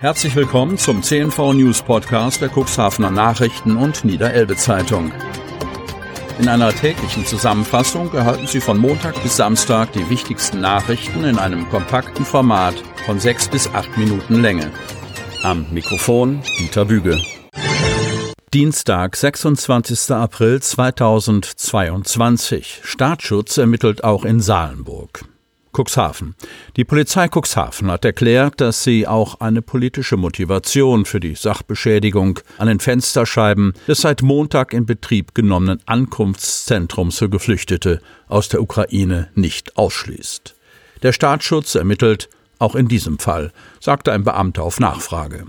Herzlich willkommen zum CNV News Podcast der Cuxhavener Nachrichten und Niederelbe Zeitung. In einer täglichen Zusammenfassung erhalten Sie von Montag bis Samstag die wichtigsten Nachrichten in einem kompakten Format von sechs bis acht Minuten Länge. Am Mikrofon Dieter Büge. Dienstag, 26. April 2022. Staatsschutz ermittelt auch in Salenburg. Cuxhaven. Die Polizei Cuxhaven hat erklärt, dass sie auch eine politische Motivation für die Sachbeschädigung an den Fensterscheiben des seit Montag in Betrieb genommenen Ankunftszentrums für Geflüchtete aus der Ukraine nicht ausschließt. Der Staatsschutz ermittelt auch in diesem Fall, sagte ein Beamter auf Nachfrage.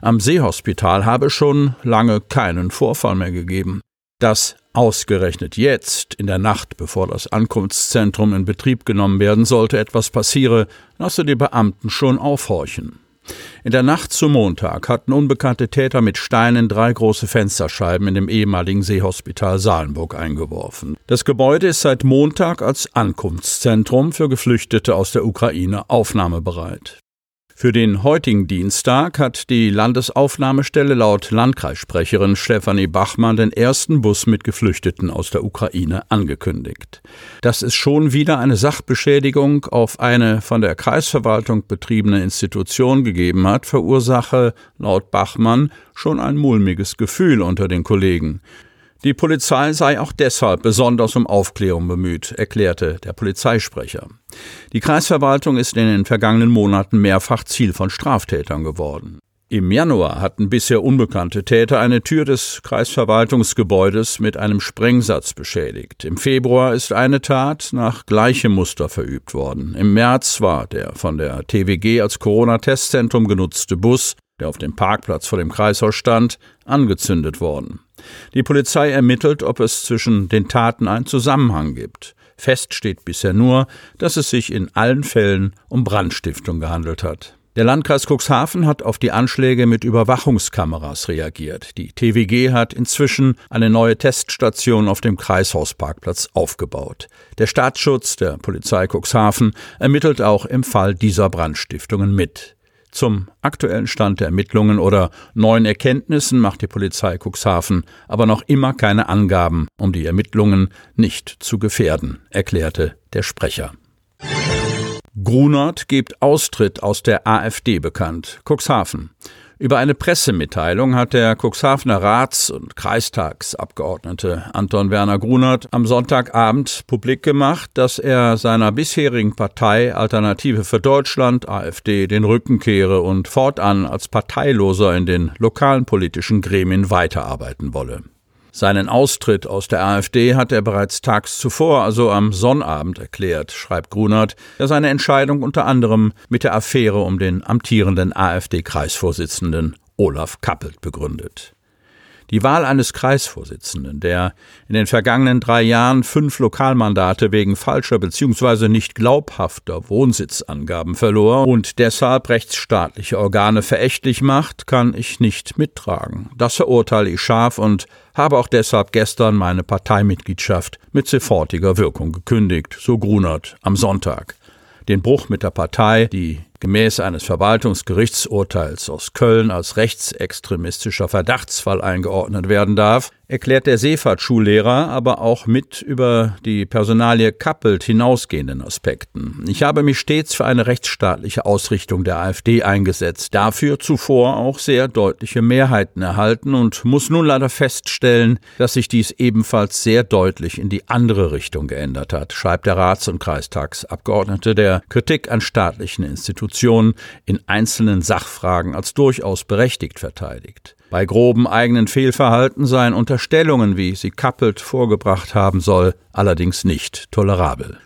Am Seehospital habe schon lange keinen Vorfall mehr gegeben. Das Ausgerechnet jetzt, in der Nacht, bevor das Ankunftszentrum in Betrieb genommen werden sollte, etwas passiere, lasse die Beamten schon aufhorchen. In der Nacht zum Montag hatten unbekannte Täter mit Steinen drei große Fensterscheiben in dem ehemaligen Seehospital Salenburg eingeworfen. Das Gebäude ist seit Montag als Ankunftszentrum für Geflüchtete aus der Ukraine aufnahmebereit. Für den heutigen Dienstag hat die Landesaufnahmestelle laut Landkreissprecherin Stefanie Bachmann den ersten Bus mit Geflüchteten aus der Ukraine angekündigt. Dass es schon wieder eine Sachbeschädigung auf eine von der Kreisverwaltung betriebene Institution gegeben hat, verursache laut Bachmann schon ein mulmiges Gefühl unter den Kollegen. Die Polizei sei auch deshalb besonders um Aufklärung bemüht, erklärte der Polizeisprecher. Die Kreisverwaltung ist in den vergangenen Monaten mehrfach Ziel von Straftätern geworden. Im Januar hatten bisher unbekannte Täter eine Tür des Kreisverwaltungsgebäudes mit einem Sprengsatz beschädigt. Im Februar ist eine Tat nach gleichem Muster verübt worden. Im März war der von der TWG als Corona-Testzentrum genutzte Bus, der auf dem Parkplatz vor dem Kreishaus stand, angezündet worden. Die Polizei ermittelt, ob es zwischen den Taten einen Zusammenhang gibt. Fest steht bisher nur, dass es sich in allen Fällen um Brandstiftung gehandelt hat. Der Landkreis Cuxhaven hat auf die Anschläge mit Überwachungskameras reagiert. Die TWG hat inzwischen eine neue Teststation auf dem Kreishausparkplatz aufgebaut. Der Staatsschutz der Polizei Cuxhaven ermittelt auch im Fall dieser Brandstiftungen mit. Zum aktuellen Stand der Ermittlungen oder neuen Erkenntnissen macht die Polizei Cuxhaven aber noch immer keine Angaben, um die Ermittlungen nicht zu gefährden, erklärte der Sprecher. Grunert gibt Austritt aus der AfD bekannt. Cuxhaven. Über eine Pressemitteilung hat der Cuxhavener Rats- und Kreistagsabgeordnete Anton Werner Grunert am Sonntagabend publik gemacht, dass er seiner bisherigen Partei Alternative für Deutschland, AfD, den Rücken kehre und fortan als Parteiloser in den lokalen politischen Gremien weiterarbeiten wolle. Seinen Austritt aus der AfD hat er bereits tags zuvor, also am Sonnabend, erklärt, schreibt Grunert, der seine Entscheidung unter anderem mit der Affäre um den amtierenden AfD-Kreisvorsitzenden Olaf Kappelt begründet. Die Wahl eines Kreisvorsitzenden, der in den vergangenen drei Jahren fünf Lokalmandate wegen falscher bzw. nicht glaubhafter Wohnsitzangaben verlor und deshalb rechtsstaatliche Organe verächtlich macht, kann ich nicht mittragen. Das verurteile ich scharf und habe auch deshalb gestern meine Parteimitgliedschaft mit sofortiger Wirkung gekündigt, so Grunert am Sonntag. Den Bruch mit der Partei, die gemäß eines Verwaltungsgerichtsurteils aus Köln als rechtsextremistischer Verdachtsfall eingeordnet werden darf, erklärt der Seefahrtsschullehrer aber auch mit über die Personalie Kappelt hinausgehenden Aspekten. Ich habe mich stets für eine rechtsstaatliche Ausrichtung der AfD eingesetzt, dafür zuvor auch sehr deutliche Mehrheiten erhalten und muss nun leider feststellen, dass sich dies ebenfalls sehr deutlich in die andere Richtung geändert hat, schreibt der Rats- und Kreistagsabgeordnete, der Kritik an staatlichen Institutionen in einzelnen Sachfragen als durchaus berechtigt verteidigt. Bei groben eigenen Fehlverhalten seien Unterstellungen, wie sie Kappelt vorgebracht haben soll, allerdings nicht tolerabel.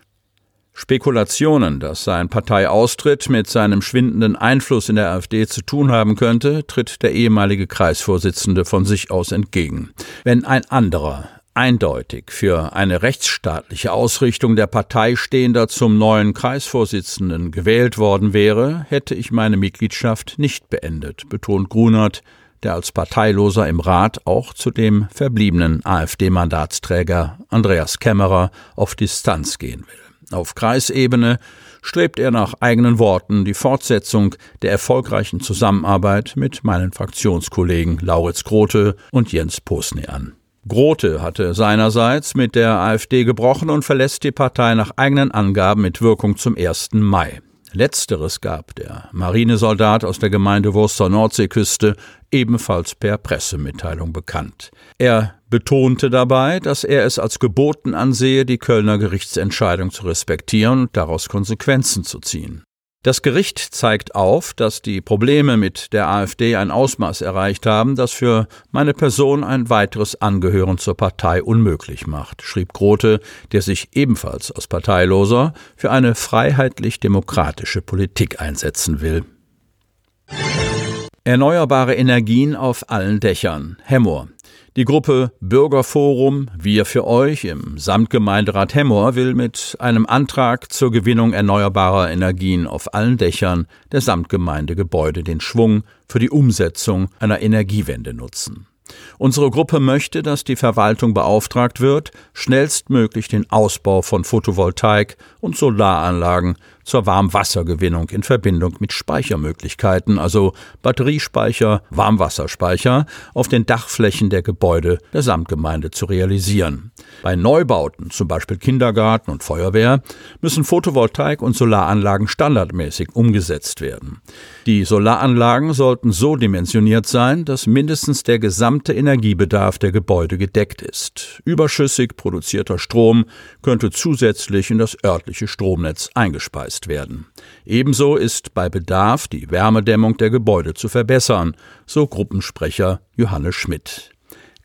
Spekulationen, dass sein Parteiaustritt mit seinem schwindenden Einfluss in der AfD zu tun haben könnte, tritt der ehemalige Kreisvorsitzende von sich aus entgegen. Wenn ein anderer, eindeutig für eine rechtsstaatliche Ausrichtung der Partei stehender zum neuen Kreisvorsitzenden gewählt worden wäre, hätte ich meine Mitgliedschaft nicht beendet, betont Grunert, der als Parteiloser im Rat auch zu dem verbliebenen AfD-Mandatsträger Andreas Kämmerer auf Distanz gehen will. Auf Kreisebene strebt er nach eigenen Worten die Fortsetzung der erfolgreichen Zusammenarbeit mit meinen Fraktionskollegen Lauritz Grote und Jens Posny an. Grote hatte seinerseits mit der AfD gebrochen und verlässt die Partei nach eigenen Angaben mit Wirkung zum 1. Mai. Letzteres gab der Marinesoldat aus der Gemeinde Wurst zur Nordseeküste ebenfalls per Pressemitteilung bekannt. Er betonte dabei, dass er es als geboten ansehe, die Kölner Gerichtsentscheidung zu respektieren und daraus Konsequenzen zu ziehen. Das Gericht zeigt auf, dass die Probleme mit der AfD ein Ausmaß erreicht haben, das für meine Person ein weiteres Angehören zur Partei unmöglich macht, schrieb Grote, der sich ebenfalls aus Parteiloser für eine freiheitlich-demokratische Politik einsetzen will. Erneuerbare Energien auf allen Dächern. Hemmoor. Die Gruppe Bürgerforum Wir für euch im Samtgemeinderat Hemmoor will mit einem Antrag zur Gewinnung erneuerbarer Energien auf allen Dächern der Samtgemeindegebäude den Schwung für die Umsetzung einer Energiewende nutzen. Unsere Gruppe möchte, dass die Verwaltung beauftragt wird, schnellstmöglich den Ausbau von Photovoltaik und Solaranlagen zur Warmwassergewinnung in Verbindung mit Speichermöglichkeiten, also Batteriespeicher, Warmwasserspeicher, auf den Dachflächen der Gebäude der Samtgemeinde zu realisieren. Bei Neubauten, zum Beispiel Kindergarten und Feuerwehr, müssen Photovoltaik- und Solaranlagen standardmäßig umgesetzt werden. Die Solaranlagen sollten so dimensioniert sein, dass mindestens der gesamte Energiebedarf der Gebäude gedeckt ist. Überschüssig produzierter Strom könnte zusätzlich in das örtliche Stromnetz eingespeist umgesetzt werden. Ebenso ist bei Bedarf die Wärmedämmung der Gebäude zu verbessern, so Gruppensprecher Johannes Schmidt.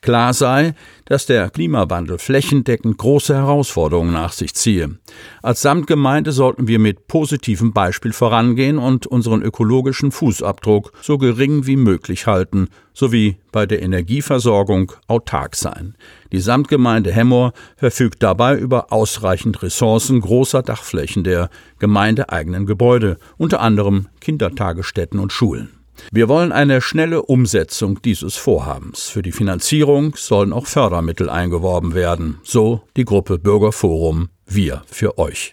Klar sei, dass der Klimawandel flächendeckend große Herausforderungen nach sich ziehe. Als Samtgemeinde sollten wir mit positivem Beispiel vorangehen und unseren ökologischen Fußabdruck so gering wie möglich halten, sowie bei der Energieversorgung autark sein. Die Samtgemeinde Hemmoor verfügt dabei über ausreichend Ressourcen großer Dachflächen der gemeindeeigenen Gebäude, unter anderem Kindertagesstätten und Schulen. Wir wollen eine schnelle Umsetzung dieses Vorhabens. Für die Finanzierung sollen auch Fördermittel eingeworben werden, so die Gruppe Bürgerforum Wir für euch.